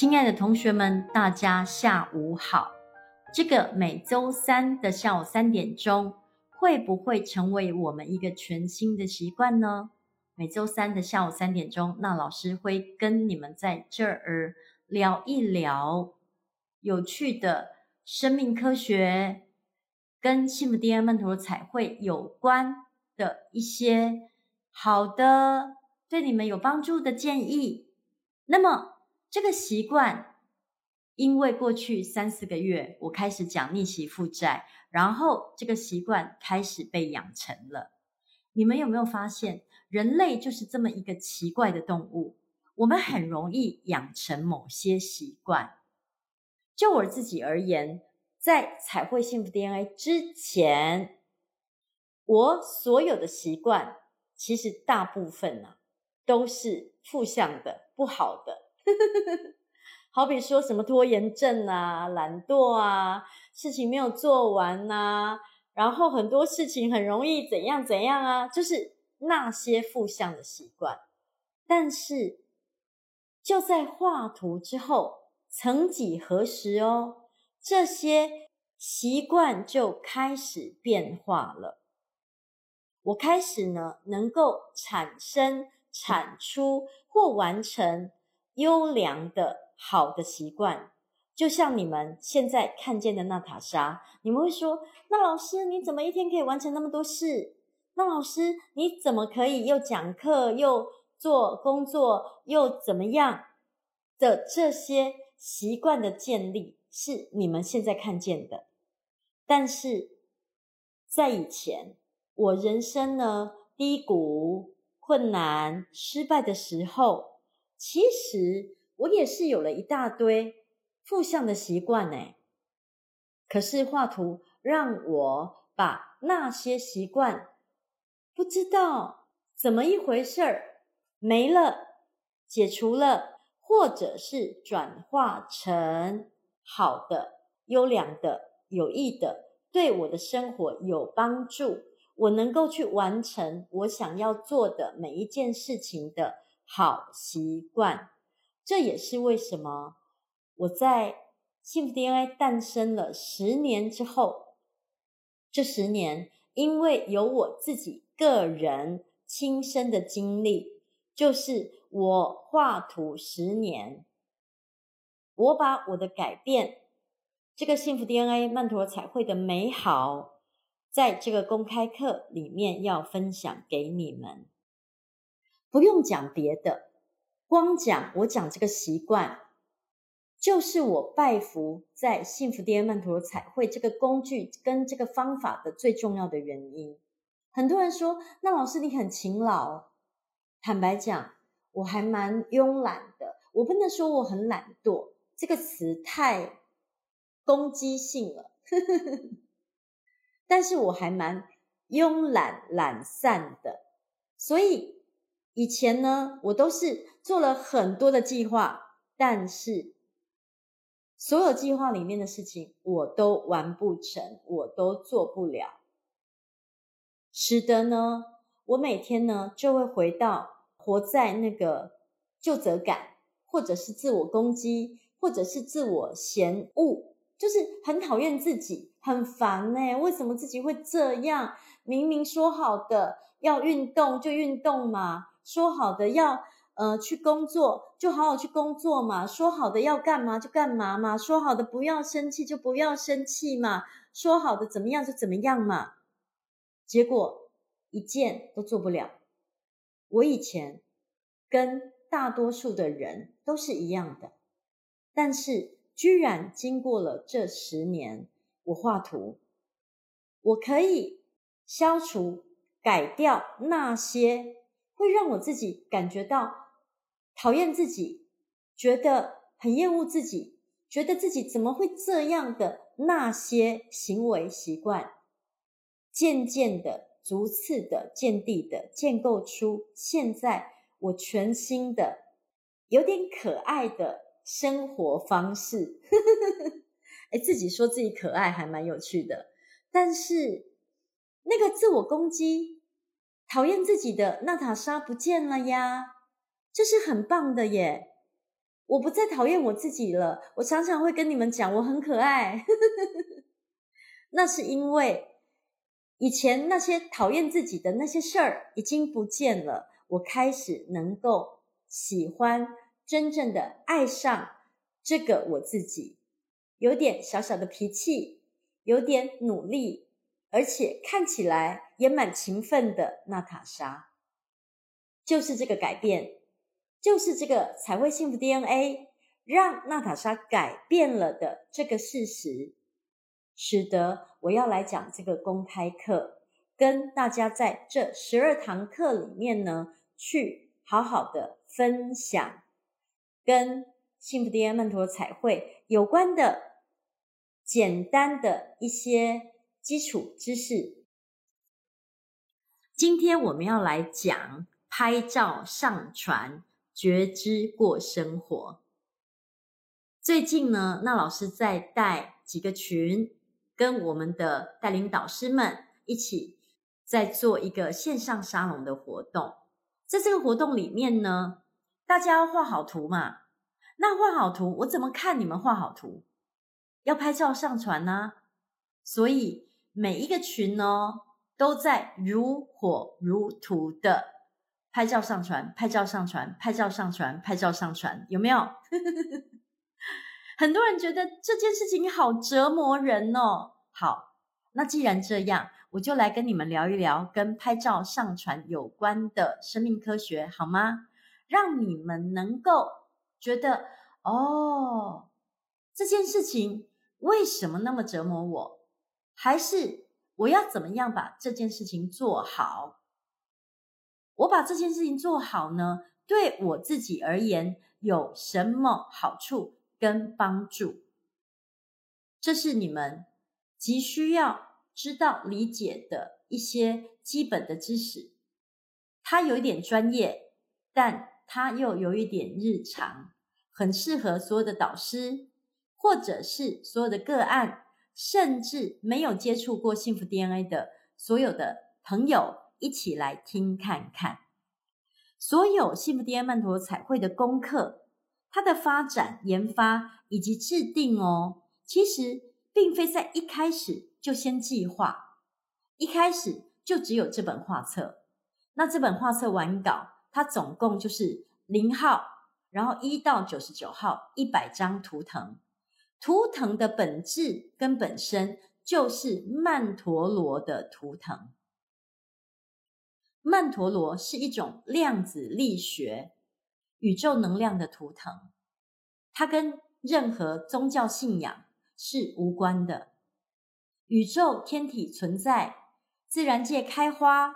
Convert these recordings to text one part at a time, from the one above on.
亲爱的同学们，大家下午好。这个每周三的下午三点钟，会不会成为我们一个全新的习惯呢？每周三的下午三点钟，那老师会跟你们在这儿聊一聊有趣的生命科学，跟幸福 DNA 曼陀罗彩绘有关的一些好的，对你们有帮助的建议。那么这个习惯，因为过去三四个月我开始讲逆袭负债，然后这个习惯开始被养成了。你们有没有发现，人类就是这么一个奇怪的动物？我们很容易养成某些习惯。就我自己而言，在彩绘幸福 DNA 之前，我所有的习惯，其实大部分呢、啊，都是负向的、不好的。好比说什么拖延症啊、懒惰啊、事情没有做完呐、啊，然后很多事情很容易怎样怎样啊，就是那些负向的习惯。但是就在画图之后，曾几何时哦，这些习惯就开始变化了。我开始呢，能够产生、产出或完成。优良的好的习惯，就像你们现在看见的娜塔莎，你们会说：“那老师你怎么一天可以完成那么多事？那老师你怎么可以又讲课又做工作又怎么样的这些习惯的建立是你们现在看见的？但是在以前，我人生呢低谷、困难、失败的时候。”其实我也是有了一大堆负向的习惯呢，可是画图让我把那些习惯不知道怎么一回事儿没了、解除了，或者是转化成好的、优良的、有益的，对我的生活有帮助，我能够去完成我想要做的每一件事情的。好习惯，这也是为什么我在幸福 DNA 诞生了十年之后，这十年因为有我自己个人亲身的经历，就是我画图十年，我把我的改变，这个幸福 DNA 曼陀罗彩绘的美好，在这个公开课里面要分享给你们。不用讲别的，光讲我讲这个习惯，就是我拜服在幸福 DNA 曼陀罗彩绘这个工具跟这个方法的最重要的原因。很多人说，那老师你很勤劳。坦白讲，我还蛮慵懒的。我不能说我很懒惰，这个词太攻击性了。但是我还蛮慵懒懒散的，所以。以前呢，我都是做了很多的计划，但是所有计划里面的事情我都完不成，我都做不了，使得呢，我每天呢就会回到活在那个就责感，或者是自我攻击，或者是自我嫌恶，就是很讨厌自己，很烦欸，为什么自己会这样？明明说好的要运动就运动嘛。说好的要呃去工作，就好好去工作嘛。说好的要干嘛就干嘛嘛。说好的不要生气就不要生气嘛。说好的怎么样就怎么样嘛。结果一件都做不了。我以前跟大多数的人都是一样的，但是居然经过了这十年，我画图，我可以消除、改掉那些。会让我自己感觉到讨厌自己，觉得很厌恶自己，觉得自己怎么会这样的那些行为习惯，渐渐的、逐次的、渐地的建构出现在我全新的、有点可爱的生活方式。哎，自己说自己可爱还蛮有趣的，但是那个自我攻击。讨厌自己的娜塔莎不见了呀，这是很棒的耶！我不再讨厌我自己了。我常常会跟你们讲，我很可爱。那是因为以前那些讨厌自己的那些事儿已经不见了，我开始能够喜欢，真正的爱上这个我自己，有点小小的脾气，有点努力，而且看起来也蛮勤奋的娜塔莎，就是这个改变。就是这个彩绘幸福 DNA 让娜塔莎改变了的这个事实，使得我要来讲这个公开课，跟大家在这十二堂课里面呢，去好好的分享跟幸福 DNA 曼陀彩绘有关的简单的一些基础知识。今天我们要来讲拍照上传。觉知过生活。最近呢，那老师在带几个群，跟我们的带领导师们一起在做一个线上沙龙的活动。在这个活动里面呢，大家要画好图嘛。那画好图，我怎么看你们画好图？要拍照上传呢、所以每一个群呢，都在如火如荼的。拍照上传，拍照上传，拍照上传，拍照上传，有没有？很多人觉得这件事情好折磨人哦。好，那既然这样，我就来跟你们聊一聊跟拍照上传有关的生命科学，好吗？让你们能够觉得，哦，这件事情为什么那么折磨我？还是我要怎么样把这件事情做好？我把这件事情做好呢，对我自己而言有什么好处跟帮助？这是你们急需要知道、理解的一些基本的知识。它有一点专业，但它又有一点日常，很适合所有的导师，或者是所有的个案，甚至没有接触过幸福 DNA 的所有的朋友。一起来听看看，所有幸福 DNA 曼陀彩绘的功课，它的发展、研发以及制定哦，其实并非在一开始就先计划，一开始就只有这本画册。那这本画册完稿，它总共就是零号，然后一到九十九号，一百张图腾。图腾的本质跟本身就是曼陀罗的图腾。曼陀罗是一种量子力学、宇宙能量的图腾，它跟任何宗教信仰是无关的。宇宙天体存在，自然界开花，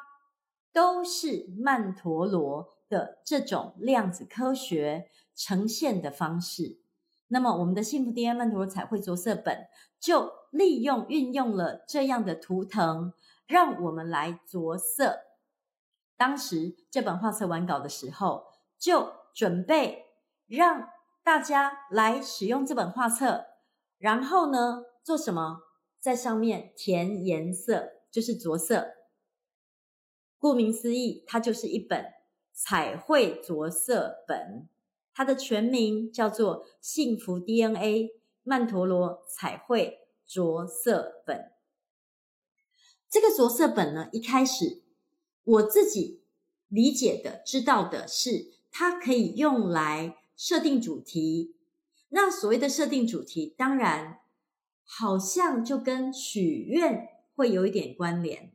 都是曼陀罗的这种量子科学呈现的方式。那么，我们的幸福 DNA 曼陀罗彩绘着色本就利用运用了这样的图腾，让我们来着色。当时这本画册完稿的时候，就准备让大家来使用这本画册，然后呢，做什么？在上面填颜色，就是着色。顾名思义，它就是一本彩绘着色本，它的全名叫做《幸福 DNA 曼陀罗彩绘着色本》。这个着色本呢，一开始。我自己理解的、知道的是，它可以用来设定主题。那所谓的设定主题，当然好像就跟许愿会有一点关联。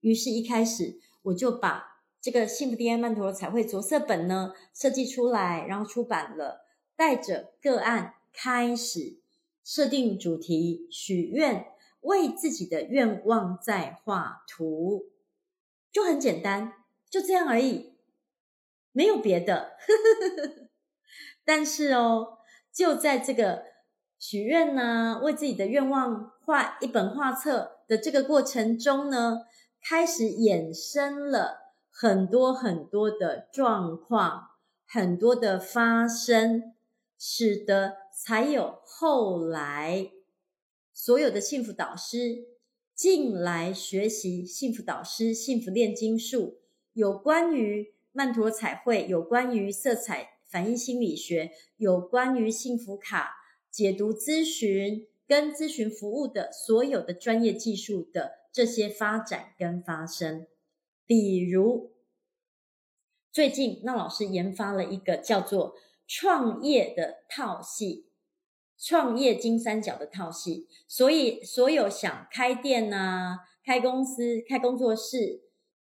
于是，一开始我就把这个幸福 DNA 曼陀罗彩绘着色本呢设计出来，然后出版了，带着个案开始设定主题、许愿，为自己的愿望在画图。就很简单，就这样而已，没有别的。但是哦，就在这个许愿呢，为自己的愿望画一本画册的这个过程中呢，开始衍生了很多很多的状况，很多的发生，使得才有后来所有的幸福导师。进来学习幸福导师幸福炼金术，有关于曼陀彩绘，有关于色彩反应心理学有关于幸福卡解读咨询跟咨询服务的所有的专业技术的这些发展跟发生。比如，最近那老师研发了一个叫做创业的套系，创业金三角的套系，所以所有想开店啊、开公司、开工作室，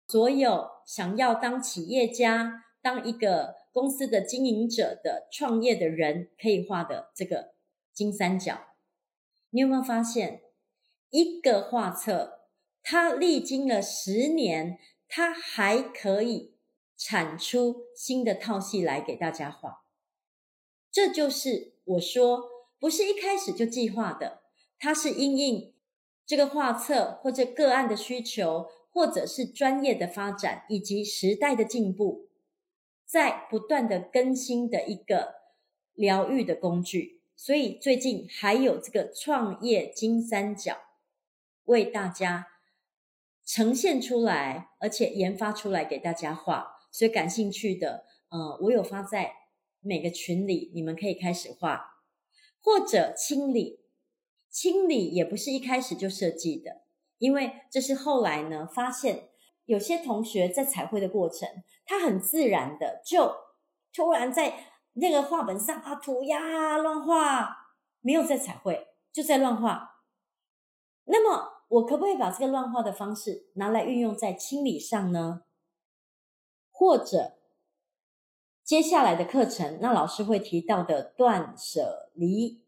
所有想要当企业家、当一个公司的经营者的创业的人，可以画的这个金三角，你有没有发现，一个画册，它历经了十年，它还可以产出新的套系来给大家画？这就是我说，不是一开始就计划的，它是因应这个画册或者个案的需求，或者是专业的发展以及时代的进步，在不断的更新的一个疗愈的工具。所以最近还有这个创业金三角为大家呈现出来，而且研发出来给大家画。所以感兴趣的，呃，我有发在。每个群里，你们可以开始画，或者清理。清理也不是一开始就设计的，因为这是后来呢，发现有些同学在彩绘的过程，他很自然的就突然在那个画本上啊涂鸦乱画，没有在彩绘，就在乱画。那么我可不可以把这个乱画的方式拿来运用在清理上呢？或者？接下来的课程，那老师会提到的断舍离，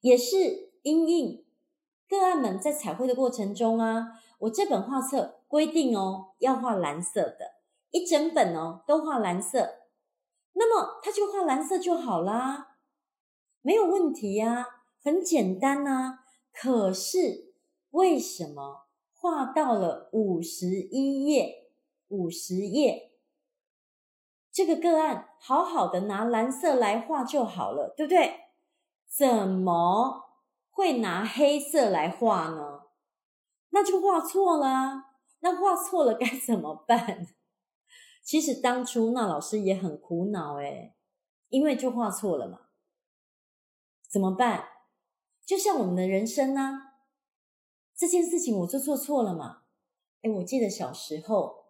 也是因应个案们在彩绘的过程中啊，我这本画册规定哦，要画蓝色的，一整本哦都画蓝色，那么他就画蓝色就好啦，没有问题呀，很简单啊。可是为什么画到了五十一页，五十页？这个个案好好的拿蓝色来画就好了，对不对？怎么会拿黑色来画呢？那就画错了。那画错了该怎么办？其实当初那老师也很苦恼诶，因为就画错了嘛。怎么办？就像我们的人生呢，这件事情我就做错了嘛。诶，我记得小时候。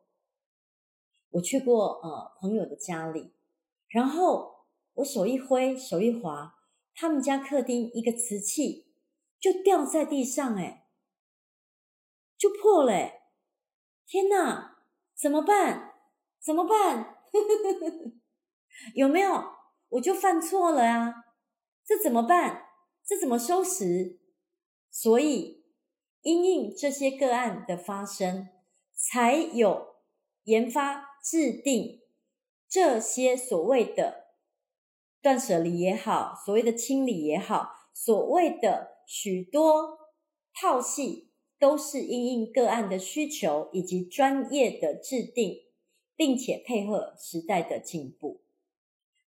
我去过呃朋友的家里，然后我手一挥，手一滑，他们家客厅一个瓷器就掉在地上，哎，就破了，哎，天哪，怎么办？怎么办？有没有？我就犯错了啊，这怎么办？这怎么收拾？所以，因应这些个案的发生，才有研发。制定这些所谓的断舍离也好，所谓的清理也好，所谓的许多套系，都是因应个案的需求以及专业的制定，并且配合时代的进步。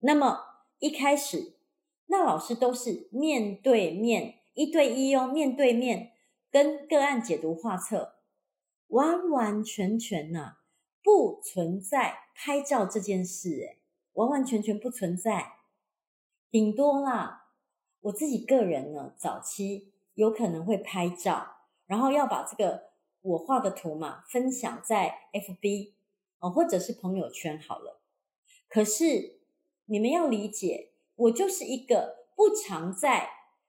那么一开始，那老师都是面对面，一对一哦，面对面跟个案解读画册，完完全全呐、啊。不存在拍照这件事，诶，完完全全不存在。顶多啦，我自己个人呢，早期有可能会拍照，然后要把这个我画的图嘛分享在 FB 哦，或者是朋友圈好了。可是你们要理解，我就是一个不常在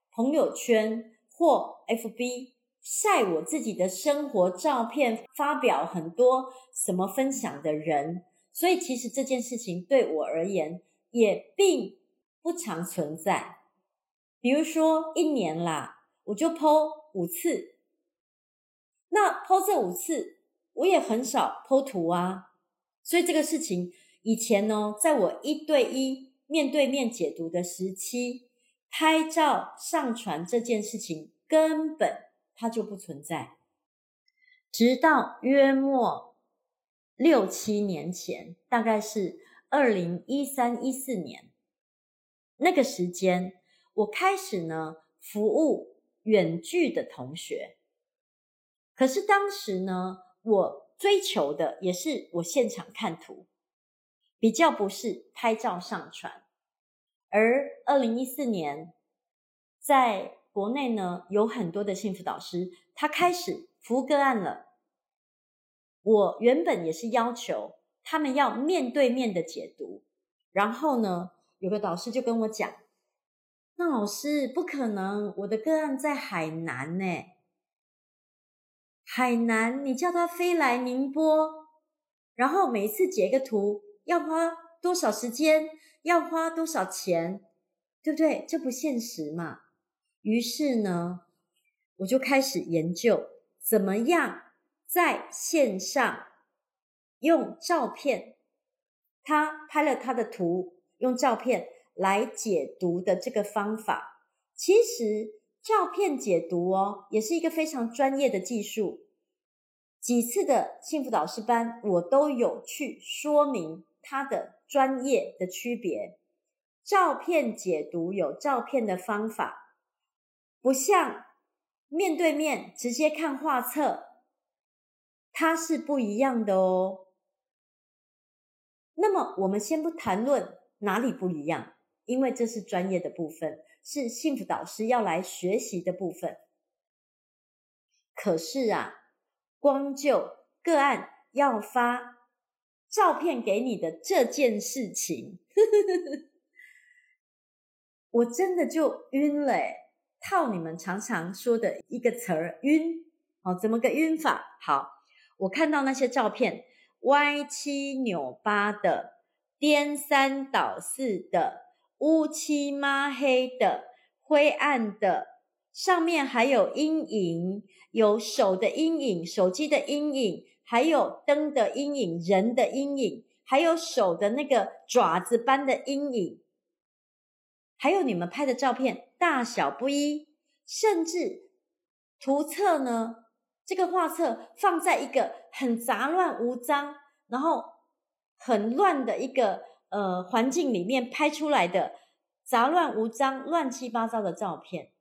朋友圈或 FB。晒我自己的生活照片，发表很多什么分享的人，所以其实这件事情对我而言也并不常存在。比如说一年啦，我就 po 五次，那 po 这五次，我也很少 po 图啊。所以这个事情以前呢，在我一对一面对面解读的时期，拍照上传这件事情根本。它就不存在，直到约莫六七年前，大概是二零一三一四年那个时间，我开始呢服务远距的同学。可是当时呢，我追求的也是我现场看图，比较不是拍照上传。而二零一四年，在国内呢，有很多的幸福导师，他开始服务个案了。我原本也是要求他们要面对面的解读，然后呢，有个导师就跟我讲：“那老师不可能，我的个案在海南呢。海南，你叫他飞来宁波，然后每一次截个图要花多少时间，要花多少钱，对不对？这不现实嘛。于是呢，我就开始研究怎么样。”在线上用照片，他拍了他的图，用照片来解读的这个方法，其实照片解读哦，也是一个非常专业的技术。几次的幸福导师班，我都有去说明它的专业的区别。照片解读有照片的方法，不像面对面直接看画册。它是不一样的哦。那么，我们先不谈论哪里不一样，因为这是专业的部分，是幸福导师要来学习的部分。可是啊，光就个案要发照片给你的这件事情，我真的就晕了。套你们常常说的一个词儿，晕。哦，怎么个晕法？好。我看到那些照片，歪七扭八的、颠三倒四的、乌漆嘛黑的、灰暗的，上面还有阴影，有手的阴影、手机的阴影，还有灯的阴影、人的阴影，还有手的那个爪子般的阴影，还有你们拍的照片大小不一，甚至图册呢？这个画册放在一个很杂乱无章，然后很乱的一个呃环境里面拍出来的杂乱无章、乱七八糟的照片。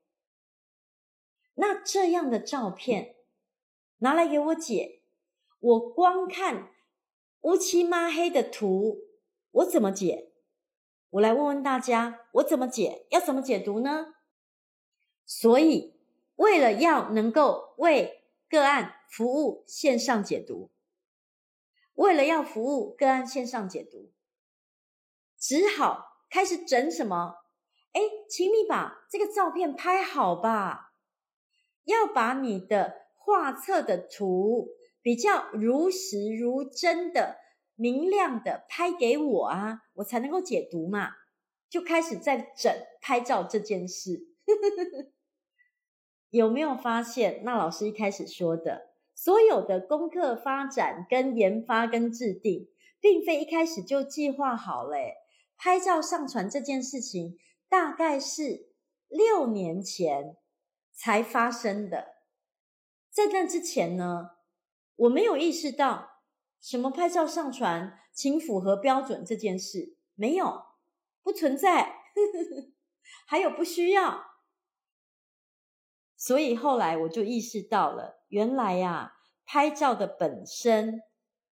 那这样的照片拿来给我解，我光看乌漆嘛黑的图，我怎么解？我来问问大家，我怎么解？要怎么解读呢？所以，为了要能够为个案服务线上解读，为了要服务个案线上解读，只好开始整什么？哎，请你把这个照片拍好吧，要把你的画册的图比较如实如真的、明亮的拍给我啊，我才能够解读嘛。就开始在整拍照这件事。有没有发现，那老师一开始说的，所有的功课发展、跟研发、跟制定，并非一开始就计划好了。拍照上传这件事情，大概是六年前才发生的。在那之前呢，我没有意识到什么拍照上传，请符合标准这件事，没有，不存在，还有不需要。所以后来我就意识到了，原来呀，拍照的本身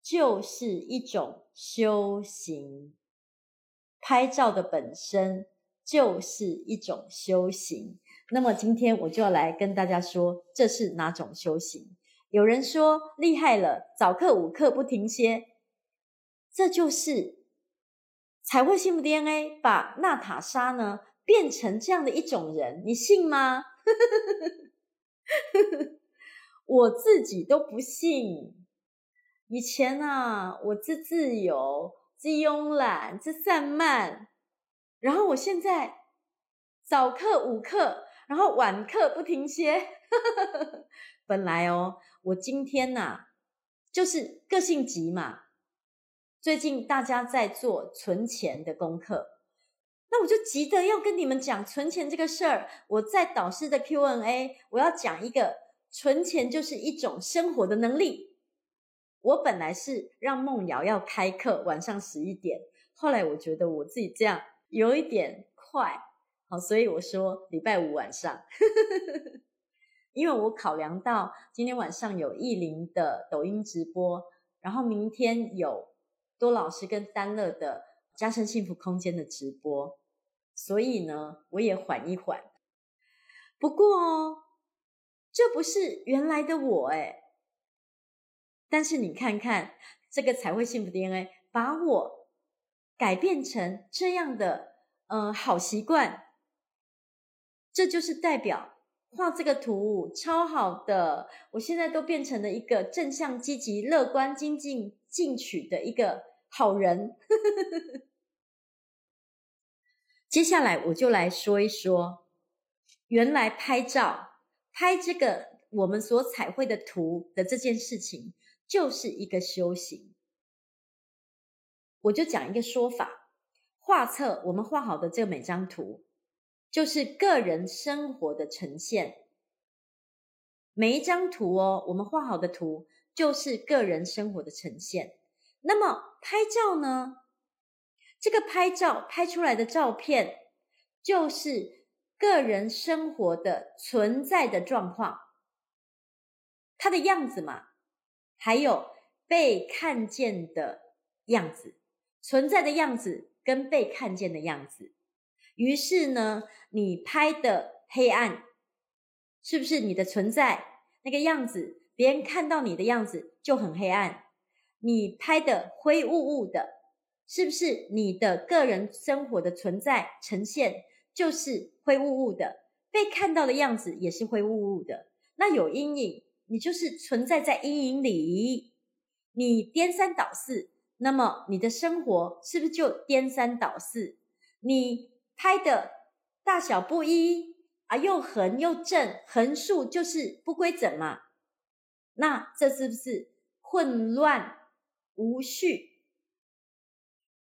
就是一种修行。拍照的本身就是一种修行。那么今天我就要来跟大家说，这是哪种修行？有人说厉害了，早课午课不停歇，这就是彩绘幸福 DNA 把娜塔莎呢变成这样的一种人，你信吗？我自己都不信。以前啊，我自自由、自慵懒、自散漫，然后我现在早课、午课，然后晚课不停歇。本来哦，我今天呐、啊，就是个性急嘛。最近大家在做存钱的功课。那我就急得要跟你们讲存钱这个事儿。我在导师的 Q&A，我要讲一个存钱就是一种生活的能力。我本来是让梦瑶要开课晚上十一点，后来我觉得我自己这样有一点快，好，所以我说礼拜五晚上，因为我考量到今天晚上有艺林的抖音直播，然后明天有。多老师跟丹乐的加深幸福空间的直播，所以呢，我也缓一缓。不过哦，这不是原来的我诶。但是你看看这个才会幸福 DNA，把我改变成这样的，嗯、好习惯，这就是代表画这个图超好的。我现在都变成了一个正向、积极、乐观、精进、进取的一个好人。接下来我就来说一说，原来拍照拍这个我们所彩绘的图的这件事情。就是一个修行，我就讲一个说法，画册我们画好的这每张图，就是个人生活的呈现。每一张图哦，我们画好的图就是个人生活的呈现。那么拍照呢？这个拍照拍出来的照片，就是个人生活的存在的状况，它的样子嘛。还有被看见的样子，存在的样子跟被看见的样子。于是呢，你拍的黑暗，是不是你的存在那个样子？别人看到你的样子就很黑暗。你拍的灰雾雾的，是不是你的个人生活的存在呈现就是灰雾雾的？被看到的样子也是灰雾雾的。那有阴影。你就是存在在阴影里，你颠三倒四，那么你的生活是不是就颠三倒四？你拍的大小不一啊，又横又正，横竖就是不规整嘛？那这是不是混乱无序？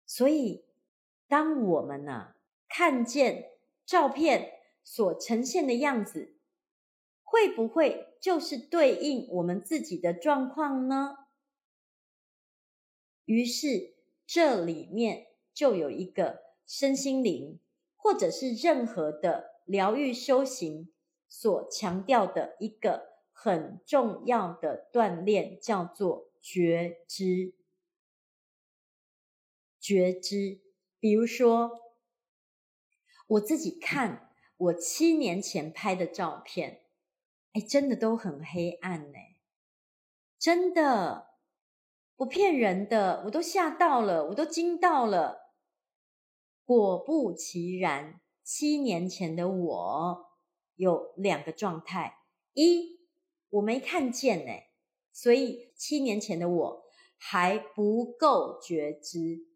所以，当我们呢、看见照片所呈现的样子，会不会就是对应我们自己的状况呢？于是这里面就有一个身心灵，或者是任何的疗愈修行所强调的一个很重要的锻炼，叫做觉知。觉知，比如说我自己看我七年前拍的照片。哎，真的都很黑暗呢，真的不骗人的，我都吓到了，我都惊到了。果不其然，七年前的我有两个状态：一，我没看见呢，所以七年前的我还不够觉知；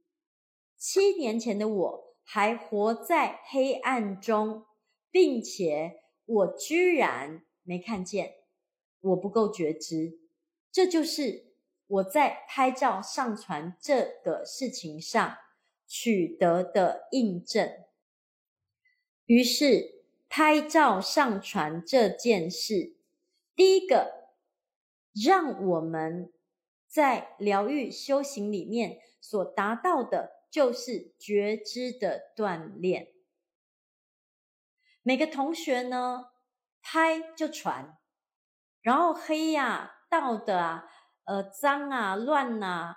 七年前的我还活在黑暗中，并且我居然。没看见，我不够觉知，这就是我在拍照上传这个事情上取得的印证。于是，拍照上传这件事，第一个让我们在疗愈修行里面所达到的，就是觉知的锻炼。每个同学呢，拍就传，然后黑呀、啊、倒的啊、呃脏啊、乱啊、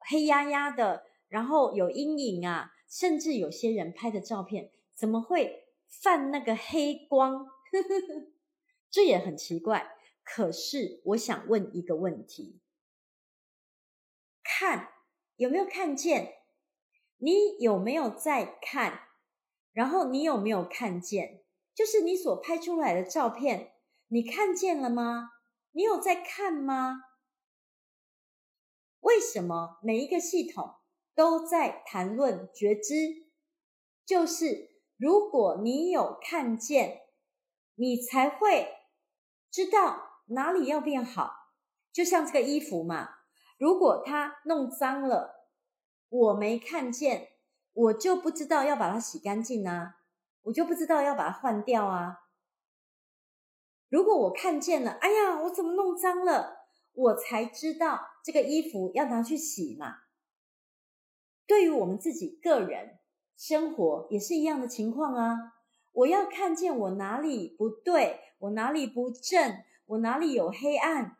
黑压压的，然后有阴影啊，甚至有些人拍的照片怎么会泛那个黑光？这也很奇怪。可是我想问一个问题：看有没有看见？你有没有在看？然后你有没有看见？就是你所拍出来的照片，你看见了吗？你有在看吗？为什么每一个系统都在谈论觉知？就是如果你有看见，你才会知道哪里要变好。就像这个衣服嘛，如果它弄脏了，我没看见，我就不知道要把它洗干净啊。我就不知道要把它换掉啊！如果我看见了，哎呀，我怎么弄脏了？我才知道这个衣服要拿去洗嘛。对于我们自己个人生活也是一样的情况啊！我要看见我哪里不对，我哪里不正，我哪里有黑暗，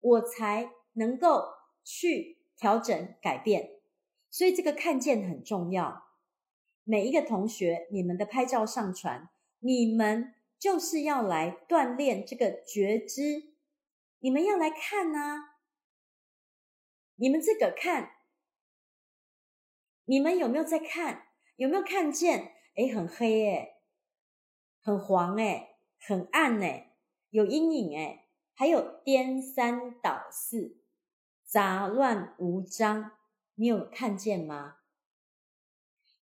我才能够去调整、改变。所以这个看见很重要。每一个同学，你们的拍照上传，你们就是要来锻炼这个觉知。你们要来看啊，你们自个看，你们有没有在看？有没有看见？诶，很黑诶，很黄诶，很暗诶，有阴影诶，还有颠三倒四，杂乱无章。你有看见吗？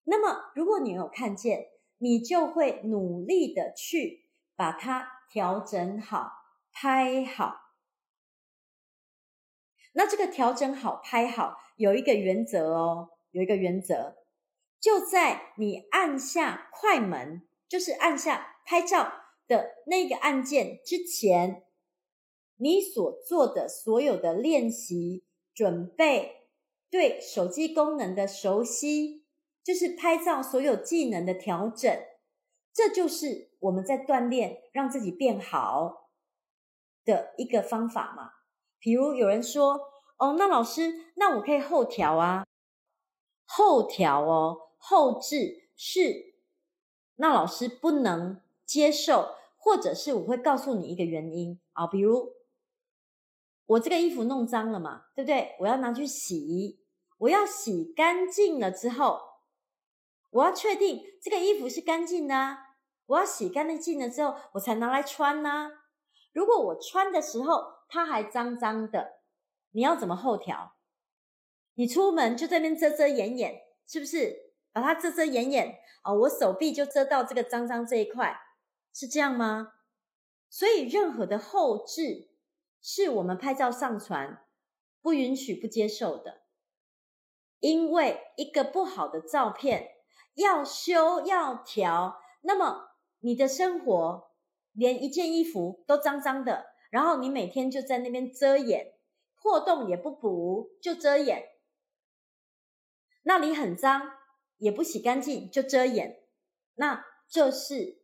那么，如果你有看见，你就会努力的去把它调整好、拍好。那这个调整好、拍好有一个原则哦，有一个原则，就在你按下快门，就是按下拍照的那个按键之前，你所做的所有的练习准备。对手机功能的熟悉，就是拍照所有技能的调整，这就是我们在锻炼让自己变好的一个方法嘛。比如有人说：“哦，那老师，那我可以后调啊？”后调哦，后置是那老师不能接受，或者是我会告诉你一个原因啊，比如。我这个衣服弄脏了嘛，对不对？我要拿去洗，我要洗干净了之后，我要确定这个衣服是干净的。我要洗干净了之后，我才拿来穿呢。如果我穿的时候它还脏脏的，你要怎么后调？你出门就在那边遮遮掩掩，是不是？把它遮遮掩掩哦，我手臂就遮到这个脏脏这一块，是这样吗？所以任何的后置。是我们拍照上传不允许、不接受的，因为一个不好的照片要修要调，那么你的生活连一件衣服都脏脏的，然后你每天就在那边遮掩，破洞也不补就遮掩，那里很脏也不洗干净就遮掩，那这是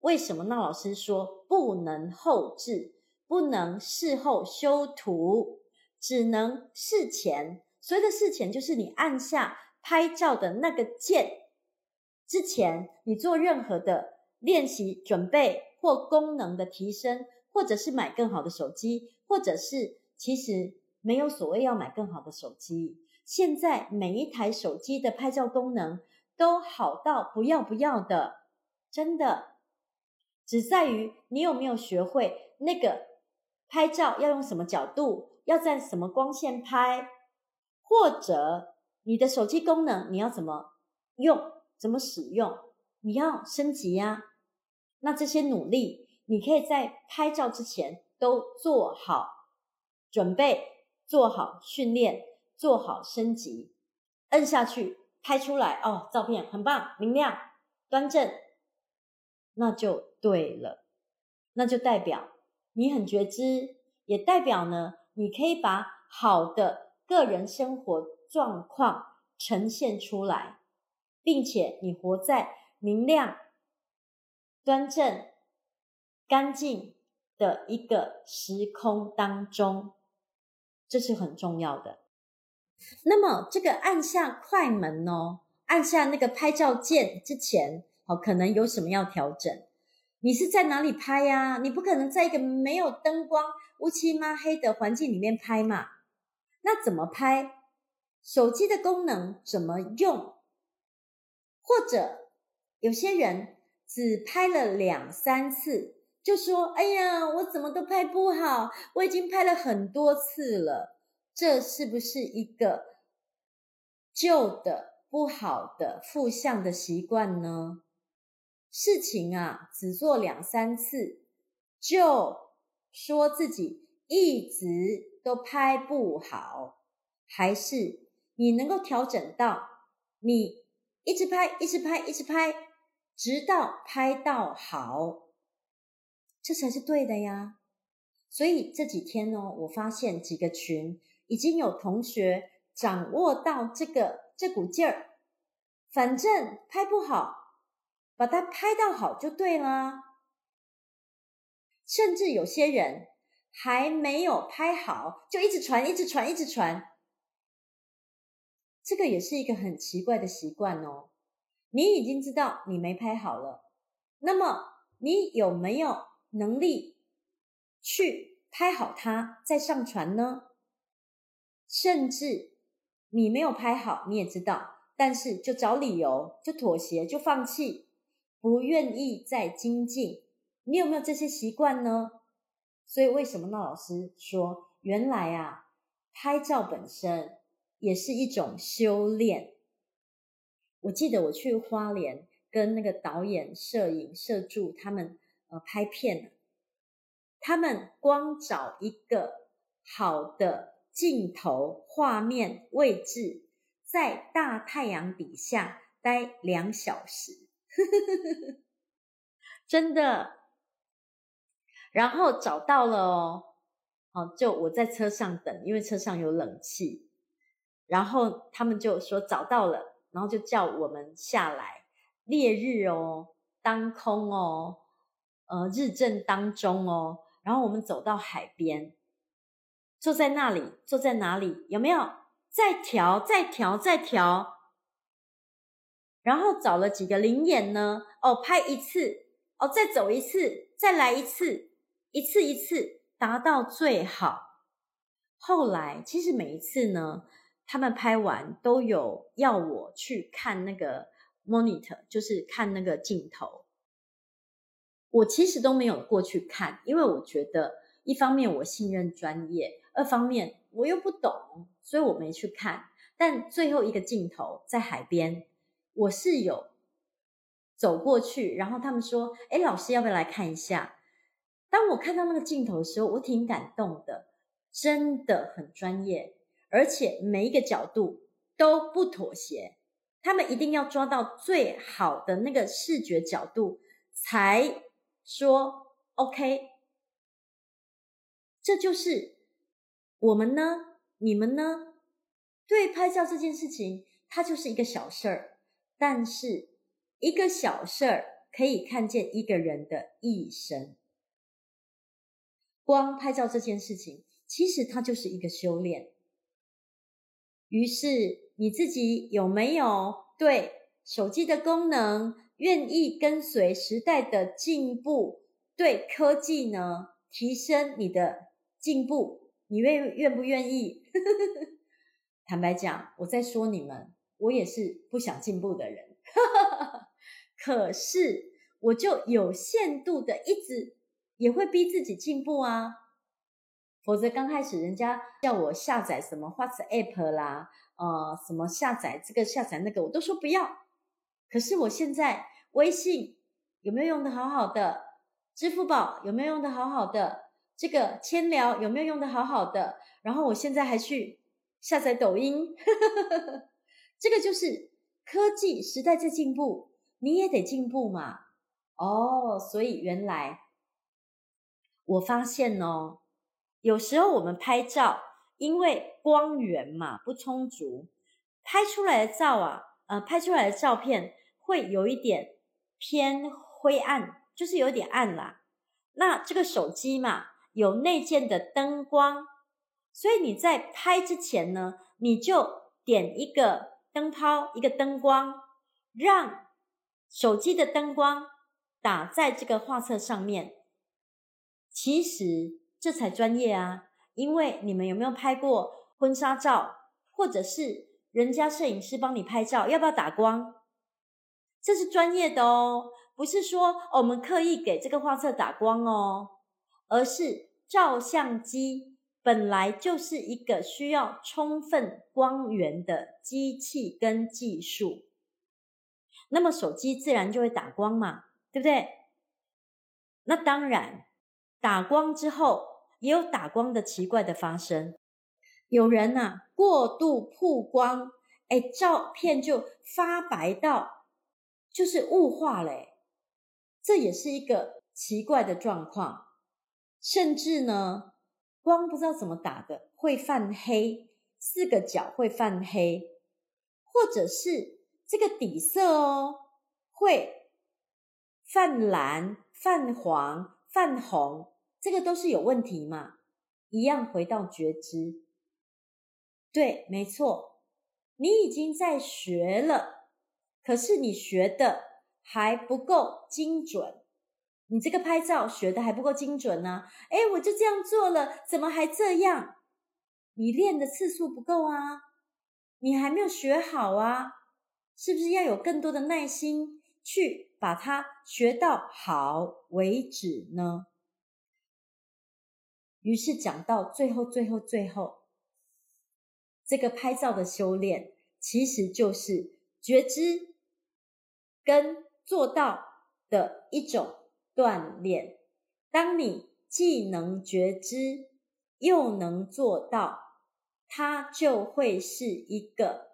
为什么？那老师说不能后置。不能事后修图，只能事前。所谓的事前，就是你按下拍照的那个键之前，你做任何的练习准备或功能的提升，或者是买更好的手机，或者是其实没有所谓要买更好的手机。现在每一台手机的拍照功能都好到不要不要的，真的，只在于你有没有学会那个。拍照要用什么角度？要在什么光线拍？或者你的手机功能你要怎么用？怎么使用？你要升级呀。那这些努力，你可以在拍照之前都做好准备，做好训练，做好升级。摁下去，拍出来哦，照片很棒，明亮、端正，那就对了，那就代表。你很觉知，也代表呢，你可以把好的个人生活状况呈现出来，并且你活在明亮、端正、干净的一个时空当中，这是很重要的。那么，这个按下快门哦，按下那个拍照键之前，哦，可能有什么要调整？你是在哪里拍呀？你不可能在一个没有灯光、乌漆抹黑的环境里面拍嘛？那怎么拍？手机的功能怎么用？或者有些人只拍了两三次，就说：“哎呀，我怎么都拍不好？我已经拍了很多次了。”这是不是一个旧的、不好的、负向的习惯呢？事情啊，只做两三次，就说自己一直都拍不好，还是你能够调整到你一直拍，一直拍，一直拍，直到拍到好，这才是对的呀。所以这几天呢，我发现几个群已经有同学掌握到这个这股劲儿，反正拍不好。把它拍到好就对了，甚至有些人还没有拍好，就一直传，一直传，一直传。这个也是一个很奇怪的习惯哦。你已经知道你没拍好了，那么你有没有能力去拍好它再上传呢？甚至你没有拍好，你也知道，但是就找理由，就妥协，就放弃，不愿意再精进。你有没有这些习惯呢？所以为什么那老师说，原来啊，拍照本身也是一种修炼。我记得我去花莲跟那个导演、摄影、摄助他们呃拍片，他们光找一个好的镜头、画面位置，在大太阳底下待两小时，真的。然后找到了哦，哦，就我在车上等，因为车上有冷气，然后他们就说找到了。然后就叫我们下来，烈日哦，当空哦，呃，日正当中哦。然后我们走到海边，坐在那里，坐在哪里？有没有？再调，再调，再调。然后找了几个灵眼呢？哦，拍一次，哦，再走一次，再来一次，一次一次，达到最好。后来，其实每一次呢。他们拍完都有要我去看那个 monitor，就是看那个镜头。我其实都没有过去看，因为我觉得一方面我信任专业，二方面我又不懂，所以我没去看。但最后一个镜头在海边，我是有走过去，然后他们说：“哎，老师要不要来看一下？”当我看到那个镜头的时候，我挺感动的，真的很专业。而且每一个角度都不妥协，他们一定要抓到最好的那个视觉角度，才说 OK。这就是我们呢，你们呢？对拍照这件事情，它就是一个小事儿，但是一个小事儿可以看见一个人的一生。光拍照这件事情，其实它就是一个修炼。于是你自己有没有对手机的功能愿意跟随时代的进步，对科技呢提升你的进步，你愿愿不愿意？坦白讲，我在说你们，我也是不想进步的人，可是我就有限度的一直也会逼自己进步啊。否则刚开始人家叫我下载什么 WhatsApp 啦，呃，什么下载这个下载那个，我都说不要。可是我现在微信有没有用的好好的？支付宝有没有用的好好的？这个千聊有没有用得好好的？然后我现在还去下载抖音，这个就是科技时代在进步，你也得进步嘛。哦，所以原来我发现哦。有时候我们拍照，因为光源嘛不充足，拍出来的照啊，呃，拍出来的照片会有一点偏灰暗，就是有点暗啦。那这个手机嘛，有内建的灯光，所以你在拍之前呢，你就点一个灯泡，一个灯光，让手机的灯光打在这个画册上面。其实。这才专业啊！因为你们有没有拍过婚纱照，或者是人家摄影师帮你拍照，要不要打光？这是专业的哦，不是说，我们刻意给这个画册打光哦，而是照相机本来就是一个需要充分光源的机器跟技术，那么手机自然就会打光嘛，对不对？那当然，打光之后。也有打光的奇怪的发生，有人呐、啊、过度曝光，哎，照片就发白到就是雾化嘞，这也是一个奇怪的状况。甚至呢，光不知道怎么打的会泛黑，四个角会泛黑，或者是这个底色哦会泛蓝、泛黄、泛红。这个都是有问题嘛？一样回到觉知，对，没错。你已经在学了，可是你学的还不够精准。你这个拍照学的还不够精准呢。哎，我就这样做了，怎么还这样？你练的次数不够啊，你还没有学好啊，是不是要有更多的耐心去把它学到好为止呢？于是讲到最后，最后，最后，这个拍照的修炼，其实就是觉知跟做到的一种锻炼。当你既能觉知，又能做到，它就会是一个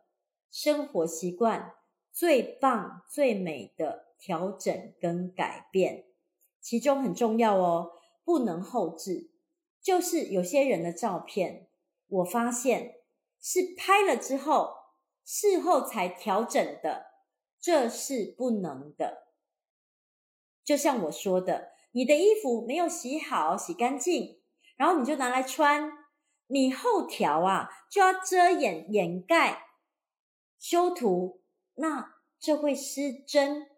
生活习惯最棒、最美的调整跟改变。其中很重要哦，不能后置。就是有些人的照片，我发现是拍了之后，事后才调整的，这是不能的。就像我说的，你的衣服没有洗好、洗干净，然后你就拿来穿，你后调啊，就要遮掩、掩盖、修图，那这会失真。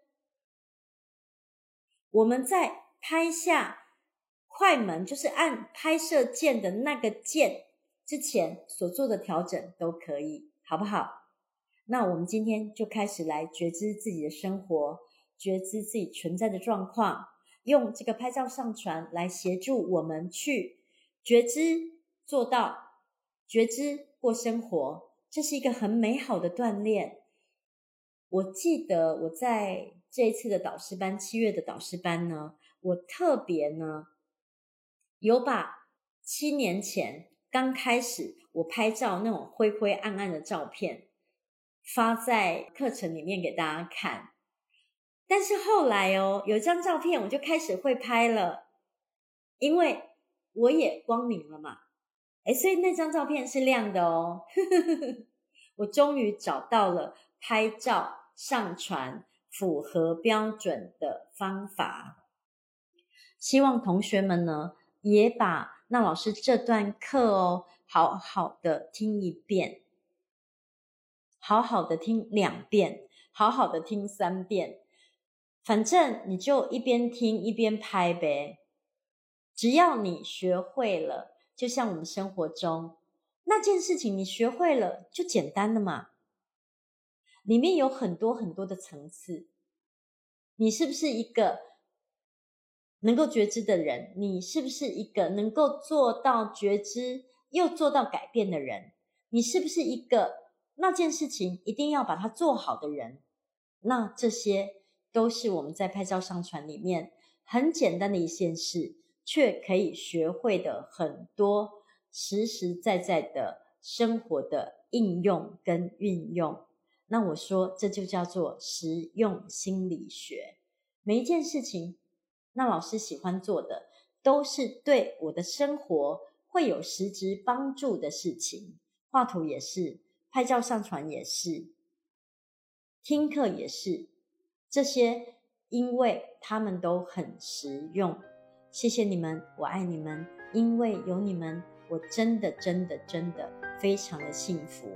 我们在拍下。快门就是按拍摄键的那个键之前所做的调整都可以，好不好？那我们今天就开始来觉知自己的生活，觉知自己存在的状况，用这个拍照上传来协助我们去觉知，做到觉知过生活，这是一个很美好的锻炼。我记得我在这一次的导师班，七月的导师班呢，我特别呢。有把七年前刚开始我拍照那种灰灰暗暗的照片发在课程里面给大家看，但是后来哦，有张照片我就开始会拍了，因为我也光明了嘛，诶，所以那张照片是亮的哦，我终于找到了拍照上传符合标准的方法，希望同学们呢。也把那老师这段课哦，好好的听一遍，好好的听两遍，好好的听三遍，反正你就一边听一边拍呗。只要你学会了，就像我们生活中那件事情，你学会了就简单了嘛。里面有很多很多的层次，你是不是一个？能够觉知的人，你是不是一个能够做到觉知又做到改变的人？你是不是一个那件事情一定要把它做好的人？那这些都是我们在拍照上传里面很简单的一件事，却可以学会的很多实实在在的生活的应用跟运用。那我说这就叫做实用心理学，每一件事情。那老师喜欢做的都是对我的生活会有实质帮助的事情，画图也是，拍照上传也是，听课也是，这些因为他们都很实用。谢谢你们，我爱你们，因为有你们，我真的真的真的非常的幸福。